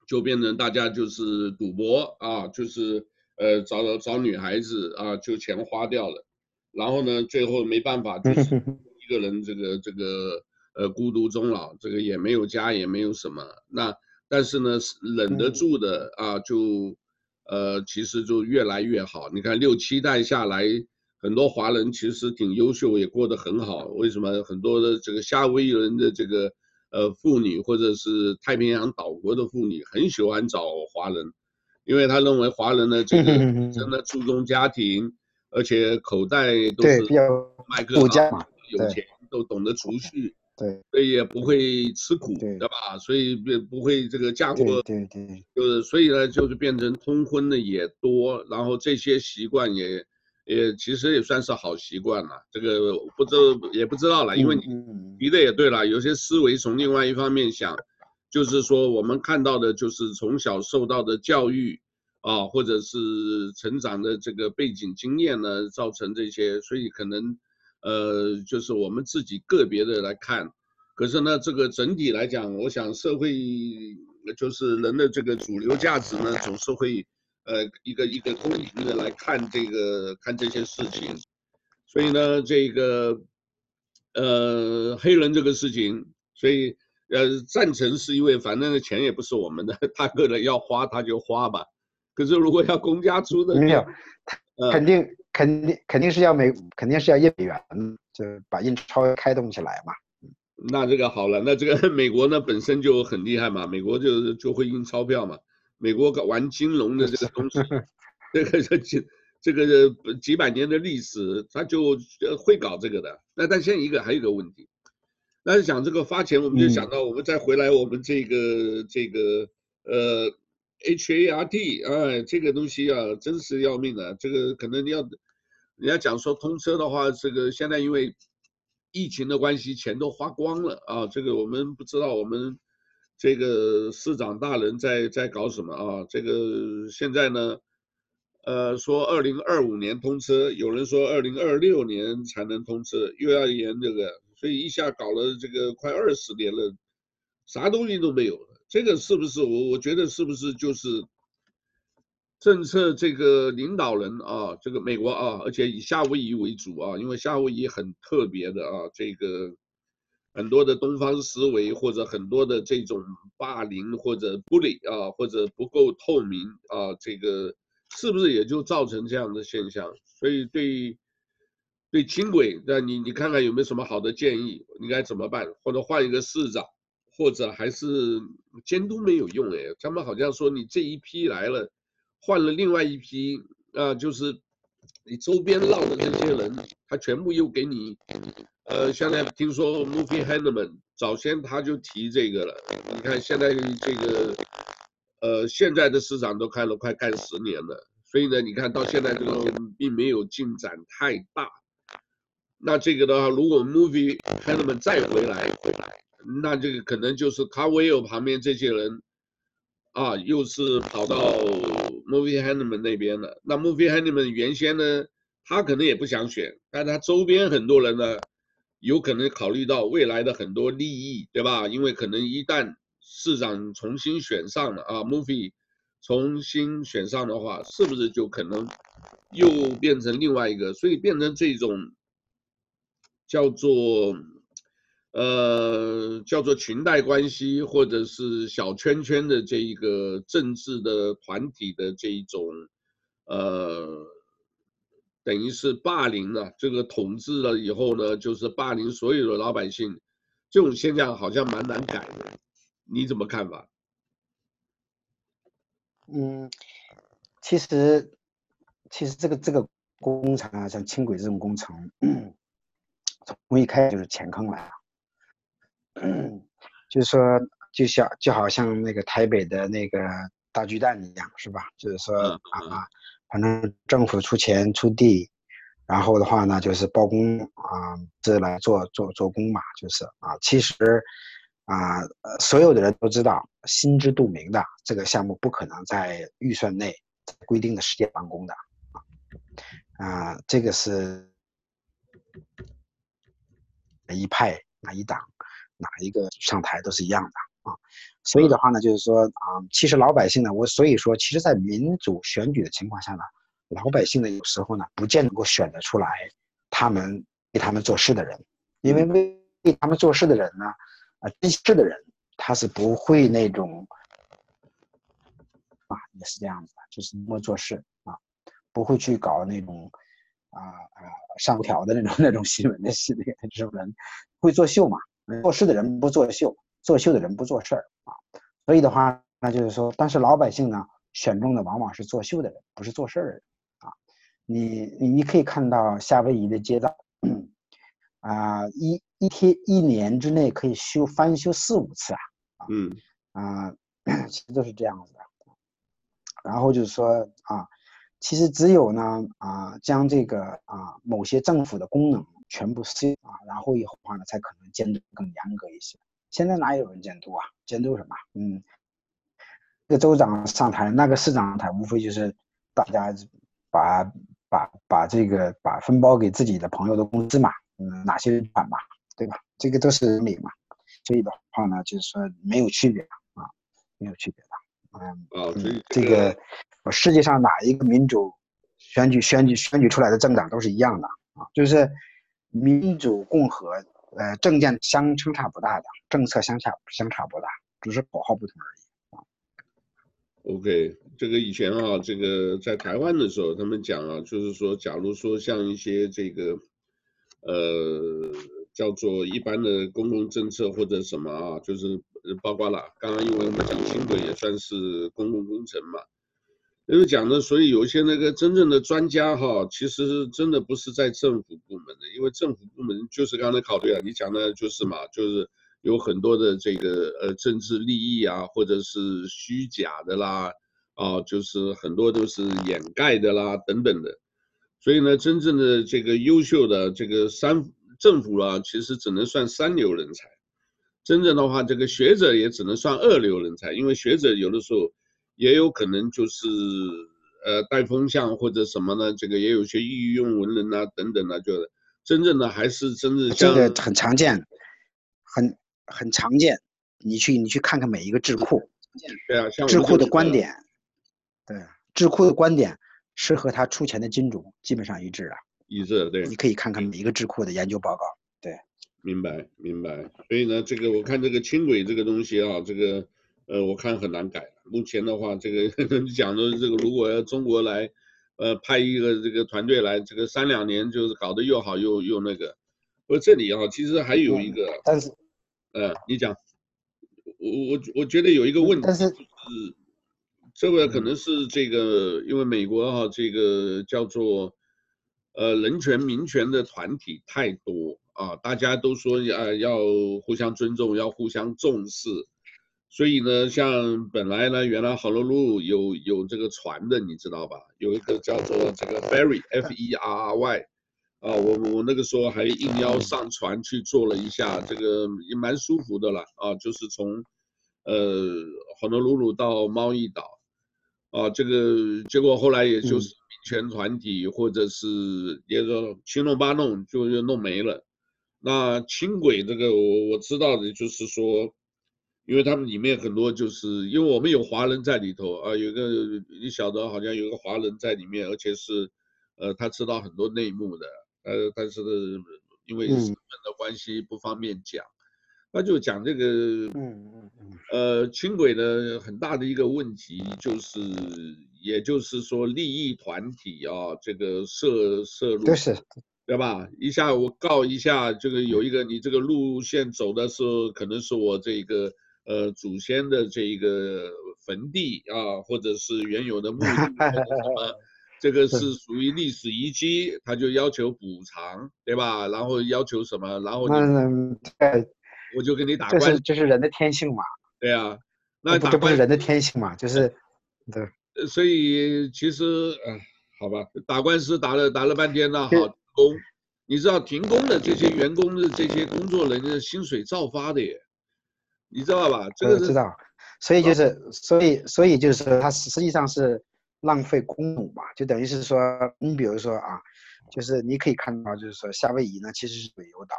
就变成大家就是赌博啊，就是呃找找女孩子啊就钱花掉了。然后呢，最后没办法，就是 [LAUGHS] 一个人这个这个呃孤独终老，这个也没有家，也没有什么。那但是呢，忍得住的啊，就呃其实就越来越好。你看六七代下来，很多华人其实挺优秀，也过得很好。为什么很多的这个夏威夷人的这个呃妇女，或者是太平洋岛国的妇女，很喜欢找华人，因为他认为华人呢这个真的注重家庭。而且口袋都是麦克啊，有钱都懂得储蓄，对，所以也不会吃苦，对吧？所以也不会这个嫁过，对对，就是所以呢，就是变成通婚的也多，然后这些习惯也也其实也算是好习惯了。这个不知也不知道了，因为你提的也对了，有些思维从另外一方面想，就是说我们看到的就是从小受到的教育。啊，或者是成长的这个背景经验呢，造成这些，所以可能，呃，就是我们自己个别的来看，可是呢，这个整体来讲，我想社会就是人的这个主流价值呢，总是会，呃，一个一个公平的来看这个看这些事情，所以呢，这个，呃，黑人这个事情，所以呃，赞成是因为反正钱也不是我们的，他个人要花他就花吧。可是如果要公家出的，没有，肯定肯定肯定是要美，肯定是要印美元，就把印钞开动起来嘛。那这个好了，那这个美国呢本身就很厉害嘛，美国就就会印钞票嘛。美国搞玩金融的这个东西，[LAUGHS] 这个这几这个几百年的历史，他就会搞这个的。那但现在一个还有一个问题，那是讲这个发钱，我们就想到我们再回来我们这个、嗯、这个呃。H A R D，哎，这个东西啊，真是要命的。这个可能你要，人家讲说通车的话，这个现在因为疫情的关系，钱都花光了啊。这个我们不知道，我们这个市长大人在在搞什么啊？这个现在呢，呃，说二零二五年通车，有人说二零二六年才能通车，又要延这个，所以一下搞了这个快二十年了，啥东西都没有。这个是不是我？我觉得是不是就是政策这个领导人啊？这个美国啊，而且以夏威夷为主啊，因为夏威夷很特别的啊，这个很多的东方思维或者很多的这种霸凌或者 bully 啊，或者不够透明啊，这个是不是也就造成这样的现象？所以对对轻轨，那你你看看有没有什么好的建议？应该怎么办？或者换一个市长？或者还是监督没有用哎，他们好像说你这一批来了，换了另外一批啊，就是你周边绕的那些人，他全部又给你，呃，现在听说 Movie Hannemann 早先他就提这个了，你看现在这个，呃，现在的市场都开了快干十年了，所以呢，你看到现在这个并没有进展太大，那这个的话，如果 Movie Hannemann 再回来，回来。那这个可能就是卡维尔旁边这些人，啊，又是跑到 Movie Hanneman 那边了。那 Movie Hannemann 原先呢，他可能也不想选，但他周边很多人呢，有可能考虑到未来的很多利益，对吧？因为可能一旦市长重新选上了啊，Movie 重新选上的话，是不是就可能又变成另外一个？所以变成这种叫做。呃，叫做裙带关系，或者是小圈圈的这一个政治的团体的这一种，呃，等于是霸凌了，这个统治了以后呢，就是霸凌所有的老百姓，这种现象好像蛮难改的，你怎么看法？嗯，其实，其实这个这个工程啊，像轻轨这种工程。从一开始就是钱坑来了。[CLEARS THROAT] 就是说，就像就好像那个台北的那个大巨蛋一样，是吧？就是说啊，反正政府出钱出地，然后的话呢，就是包工啊，这来做做做工嘛，就是啊，其实啊，所有的人都知道，心知肚明的，这个项目不可能在预算内规定的时间完工的啊，啊，这个是一派哪一党。哪一个上台都是一样的啊，所以。的话呢，就是说啊，其实老百姓呢，我所以说，其实，在民主选举的情况下呢，老百姓呢，有时候呢，不见能够选得出来他们为他们做事的人，因为为为他们做事的人呢，啊，真事的人，他是不会那种啊，也是这样子的，就是默默做事啊，不会去搞那种啊啊上条的那种 [LAUGHS] 那种新闻的系列这种人，会作秀嘛。做事的人不作秀，作秀的人不做事儿啊，所以的话，那就是说，但是老百姓呢，选中的往往是作秀的人，不是做事儿的人啊。你你你可以看到夏威夷的街道，啊，一一天一年之内可以修翻修四五次啊，嗯啊，其实都是这样子的。然后就是说啊，其实只有呢啊，将这个啊某些政府的功能。全部私啊，然后以后的话呢，才可能监督更严格一些。现在哪有人监督啊？监督什么？嗯，这个州长上台，那个市长上台，无非就是大家把把把这个把分包给自己的朋友的工资嘛，嗯，哪些人管嘛，对吧？这个都是理嘛。所以的话呢，就是说没有区别啊，没有区别的。嗯，哦，这个我世界上哪一个民主选举选举选举出来的政党都是一样的啊，就是。民主共和，呃，政见相相差不大的，政策相差相差不大，只是口号不同而已啊。OK，这个以前啊，这个在台湾的时候，他们讲啊，就是说，假如说像一些这个，呃，叫做一般的公共政策或者什么啊，就是包括了，刚刚因为我们讲轻轨也算是公共工程嘛。因为讲的，所以有一些那个真正的专家哈，其实真的不是在政府部门的，因为政府部门就是刚才考虑了，你讲的就是嘛，就是有很多的这个呃政治利益啊，或者是虚假的啦，啊，就是很多都是掩盖的啦等等的，所以呢，真正的这个优秀的这个三政府啊，其实只能算三流人才，真正的话，这个学者也只能算二流人才，因为学者有的时候。也有可能就是呃带风向或者什么呢？这个也有些御用文人呐等等的，就真正的还是真正这个很常见，很很常见。你去你去看看每一个智库，对啊，像智库的观点，对，智库的观点是和他出钱的金主基本上一致的，一致对。你可以看看每一个智库的研究报告，对。明白明白。所以呢，这个我看这个轻轨这个东西啊，这个。呃，我看很难改。目前的话，这个 [LAUGHS] 你讲的这个，如果要中国来，呃，派一个这个团队来，这个三两年就是搞得又好又又那个。不过这里啊，其实还有一个，但是，呃，你讲，我我我觉得有一个问题，但是，是这个可能是这个，因为美国哈，这个叫做，呃，人权民权的团体太多啊，大家都说要要互相尊重，要互相重视。所以呢，像本来呢，原来 Honolulu 有有这个船的，你知道吧？有一个叫做这个 ferry F E R R Y，啊，我我那个时候还应邀上船去坐了一下，这个也蛮舒服的了啊，就是从呃 Honolulu 到猫屿岛，啊，这个结果后来也就是民权团体或者是也说七弄八弄就就弄没了。那轻轨这个我我知道的就是说。因为他们里面很多就是因为我们有华人在里头啊，有个你晓得好像有个华人在里面，而且是，呃，他知道很多内幕的，呃，但是呢因为身份的关系不方便讲，那就讲这个，嗯嗯嗯，呃，轻轨的很大的一个问题就是，也就是说利益团体啊，这个涉涉入，就是，对吧？一下我告一下，这个有一个你这个路线走的时候，可能是我这个。呃，祖先的这一个坟地啊，或者是原有的墓地，这个是属于历史遗迹，他就要求补偿，对吧？然后要求什么？然后嗯，对，我就跟你打官司。这是这是人的天性嘛？对啊，那这不是人的天性嘛？就是，对。所以其实，嗯，好吧，打官司打了打了半天了，好，停工。你知道停工的这些员工的这些工作人员的薪水照发的耶，你知道吧？这个知道。所以就是，所以所以就是说，它实际上是浪费公帑嘛，就等于是说，你比如说啊，就是你可以看到，就是说夏威夷呢其实是旅游岛，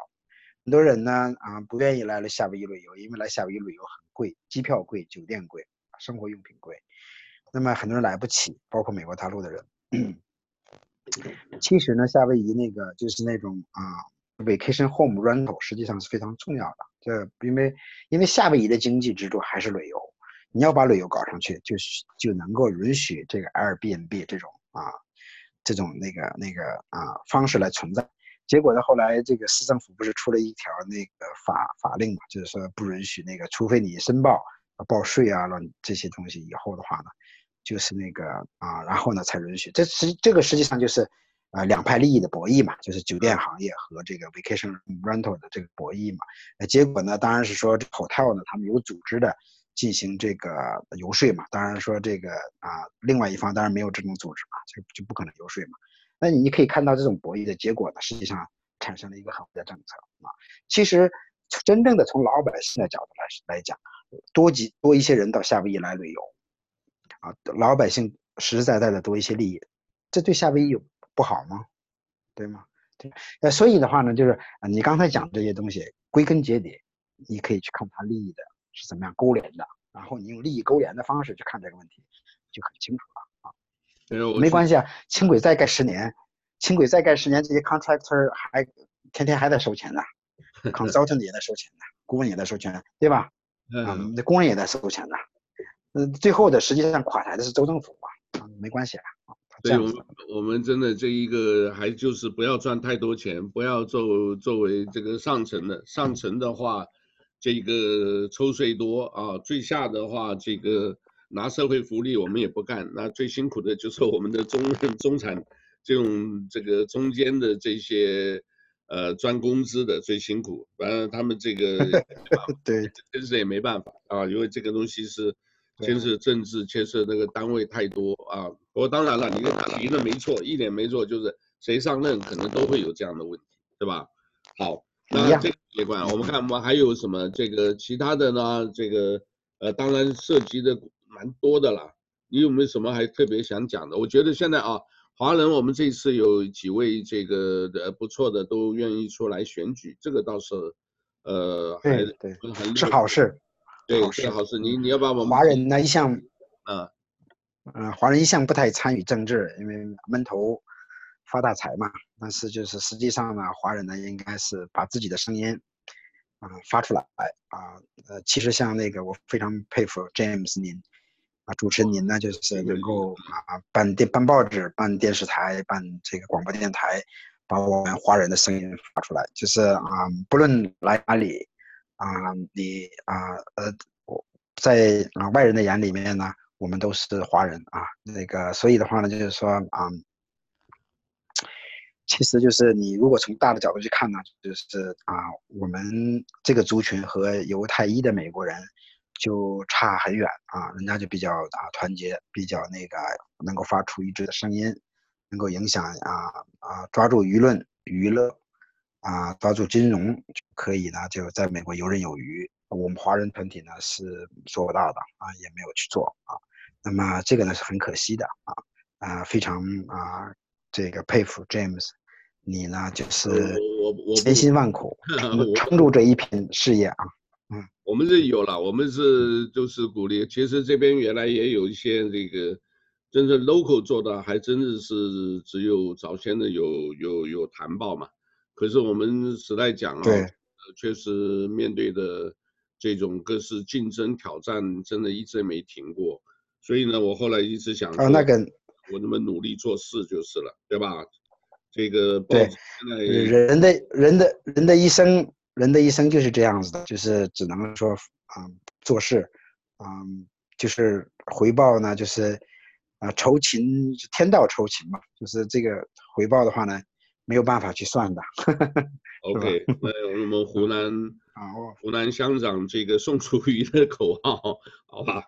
很多人呢啊不愿意来了夏威夷旅游，因为来夏威夷旅游很贵，机票贵，酒店贵，生活用品贵，那么很多人来不起，包括美国大陆的人。[CLEARS THROAT] 其实呢，夏威夷那个就是那种啊，vacation home rental 实际上是非常重要的，这因为因为夏威夷的经济支柱还是旅游。你要把旅游搞上去，就就能够允许这个 Airbnb 这种啊，这种那个那个啊方式来存在。结果呢，后来这个市政府不是出了一条那个法法令嘛，就是说不允许那个，除非你申报报税啊，乱这些东西以后的话呢，就是那个啊，然后呢才允许。这实这个实际上就是呃两派利益的博弈嘛，就是酒店行业和这个 vacation rental 的这个博弈嘛。呃，结果呢，当然是说 hotel 呢，他们有组织的。进行这个游说嘛，当然说这个啊，另外一方当然没有这种组织嘛，就就不可能游说嘛。那你可以看到这种博弈的结果呢，实际上产生了一个很坏的政策啊。其实真正的从老百姓的角度来来讲，多几多一些人到夏威夷来旅游，啊，老百姓实实在在的多一些利益，这对夏威夷有不好吗？对吗？对。呃，所以的话呢，就是你刚才讲这些东西，归根结底，你可以去看它利益的。是怎么样勾连的？然后你用利益勾连的方式去看这个问题，就很清楚了啊。没关系啊，轻轨再盖十年，轻轨再盖十年，这些 contractor 还天天还在收钱呢，[LAUGHS] consultant 也在收钱呢，顾问也在收钱，对吧？嗯，那工人也在收钱呢。嗯，最后的实际上垮台的是州政府嘛，啊，没关系啊。所以我们我们真的这一个还就是不要赚太多钱，不要作作为这个上层的，上层的话。这个抽税多啊，最下的话，这个拿社会福利我们也不干，那最辛苦的就是我们的中中产，这种这个中间的这些呃赚工资的最辛苦，反正他们这个 [LAUGHS] 对，真是也没办法啊，因为这个东西是牵涉政治，牵涉那个单位太多啊。不过当然了，你提的没错，一点没错，就是谁上任可能都会有这样的问题，对吧？好。那这个阶段，我们看我们还有什么这个其他的呢？这个呃，当然涉及的蛮多的啦。你有没有什么还特别想讲的？我觉得现在啊，华人我们这次有几位这个呃不错的都愿意出来选举，这个倒是呃还对对是好事，对是好事。你你要把我们华人呢一向嗯嗯华人一向不太参与政治，因为闷头。发大财嘛，但是就是实际上呢，华人呢应该是把自己的声音啊、呃、发出来啊，呃，其实像那个我非常佩服 James 您啊，主持人您呢就是能够啊办电办报纸、办电视台、办这个广播电台，把我们华人的声音发出来，就是啊，不论来哪里啊，你啊呃，在啊外人的眼里面呢，我们都是华人啊，那个所以的话呢，就是说啊。其实就是你如果从大的角度去看呢，就是啊，我们这个族群和犹太裔的美国人就差很远啊，人家就比较啊团结，比较那个能够发出一致的声音，能够影响啊啊抓住舆论娱乐啊抓住金融就可以呢，就在美国游刃有余。我们华人团体呢是做不到的啊，也没有去做啊。那么这个呢是很可惜的啊啊，非常啊。这个佩服 James，你呢就是千辛万苦撑住这一片事业啊。嗯，我们是有了，我们是就是鼓励。其实这边原来也有一些这个真正 local 做的，还真的是只有早先的有有有谈报嘛。可是我们实在讲啊，对，确实面对的这种各式竞争挑战，真的一直没停过。所以呢，我后来一直想啊，那个。我那么努力做事就是了，对吧？这个对，人的人的人的一生，人的一生就是这样子的，就是只能说啊、嗯，做事，嗯，就是回报呢，就是啊，酬勤天道酬勤嘛，就是这个回报的话呢，没有办法去算的。[LAUGHS] OK，那我们湖南 [LAUGHS] 啊，湖南乡长这个宋楚瑜的口号，好吧？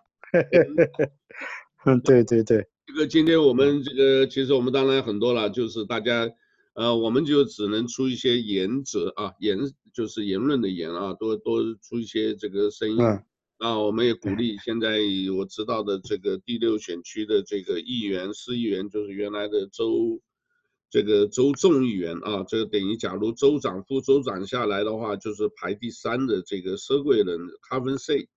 嗯，对对对。这个今天我们这个其实我们当然很多了，就是大家呃，我们就只能出一些言者啊，言就是言论的言啊，多多出一些这个声音。嗯那我们也鼓励现在我知道的这个第六选区的这个议员、市议员，就是原来的州这个州众议员啊，这个等于假如州长、副州长下来的话，就是排第三的这个佘贵仁 Kevin Say，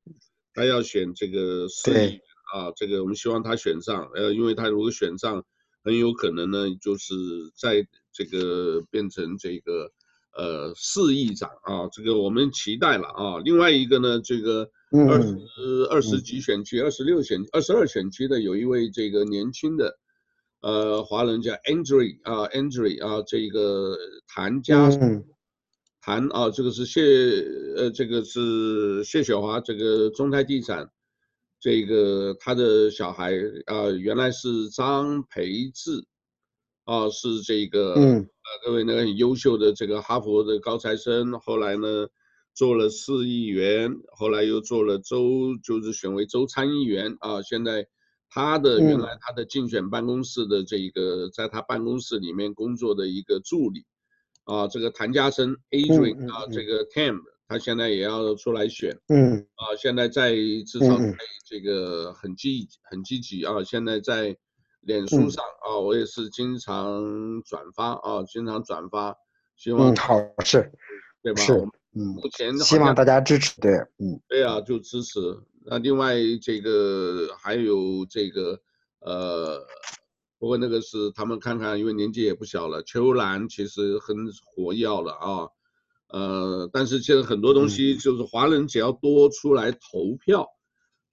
他要选这个市议员啊，这个我们希望他选上，呃，因为他如果选上，很有可能呢，就是在这个变成这个呃市议长啊，这个我们期待了啊。另外一个呢，这个。二十二十几选区，二十六选二十二选区的有一位这个年轻的，呃，华人叫 Andrew 啊，Andrew 啊，这个谭家，谭啊，这个是谢，呃，这个是谢雪华，这个中泰地产，这个他的小孩啊，原来是张培智，啊，是这个，呃，各位那个很优秀的这个哈佛的高材生，后来呢。做了市议员，后来又做了州，就是选为州参议员啊。现在他的原来他的竞选办公室的这个，在他办公室里面工作的一个助理啊，这个谭家生 Adrian 啊，这个 Tam 他现在也要出来选，嗯啊，现在在至少这个很积很积极啊。现在在脸书上啊，我也是经常转发啊，经常转发，希望好是，对吧？是。嗯，目前希望大家支持，对，嗯，对啊，就支持。那另外这个还有这个，呃，不过那个是他们看看，因为年纪也不小了。秋兰其实很活跃了啊，呃，但是现在很多东西就是华人只要多出来投票，嗯、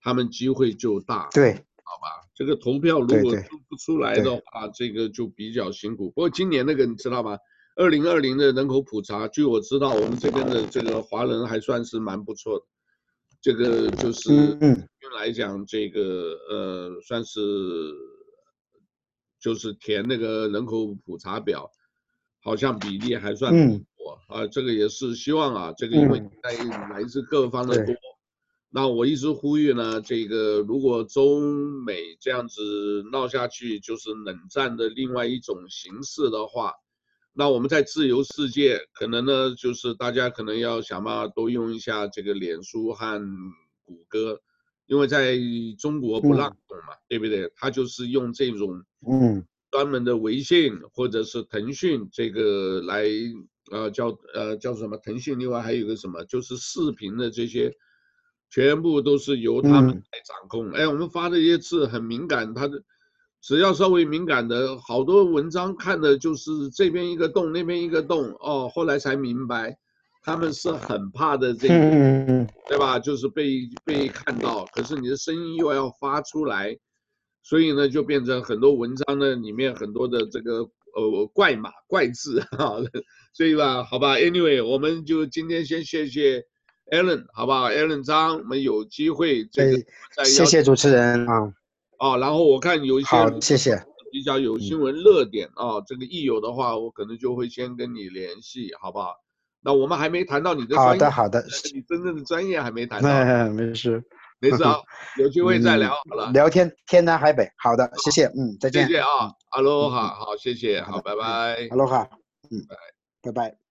他们机会就大。对，好吧，这个投票如果出不出来的话，这个就比较辛苦。不过今年那个你知道吗？二零二零的人口普查，据我知道，我们这边的这个华人还算是蛮不错的。这个就是，嗯，来讲这个呃，算是就是填那个人口普查表，好像比例还算不错啊。这个也是希望啊，这个因为在来自各方的多，那我一直呼吁呢，这个如果中美这样子闹下去，就是冷战的另外一种形式的话。那我们在自由世界，可能呢，就是大家可能要想办法多用一下这个脸书和谷歌，因为在中国不让用嘛，嗯、对不对？他就是用这种嗯专门的微信或者是腾讯这个来呃叫呃叫什么腾讯，另外还有一个什么就是视频的这些，全部都是由他们来掌控。嗯、哎，我们发的一些字很敏感，他的。只要稍微敏感的，好多文章看的就是这边一个洞，那边一个洞哦。后来才明白，他们是很怕的这个，对吧？就是被被看到，可是你的声音又要发出来，所以呢，就变成很多文章呢里面很多的这个呃怪码怪字哈。[LAUGHS] 所以吧，好吧，Anyway，我们就今天先谢谢 Alan，好不好？Alan 张，我们有机会这个再谢谢主持人啊。啊，然后我看有一些好，谢谢，比较有新闻热点啊，这个一有的话，我可能就会先跟你联系，好不好？那我们还没谈到你的专业，好的好的，你真正的专业还没谈到，没事没事啊，[LAUGHS] 有机会再聊好了。聊天天南海北，好的，谢谢，嗯，再见，谢谢啊，哈喽哈，好，谢谢，好，拜拜，哈喽哈，嗯，拜拜。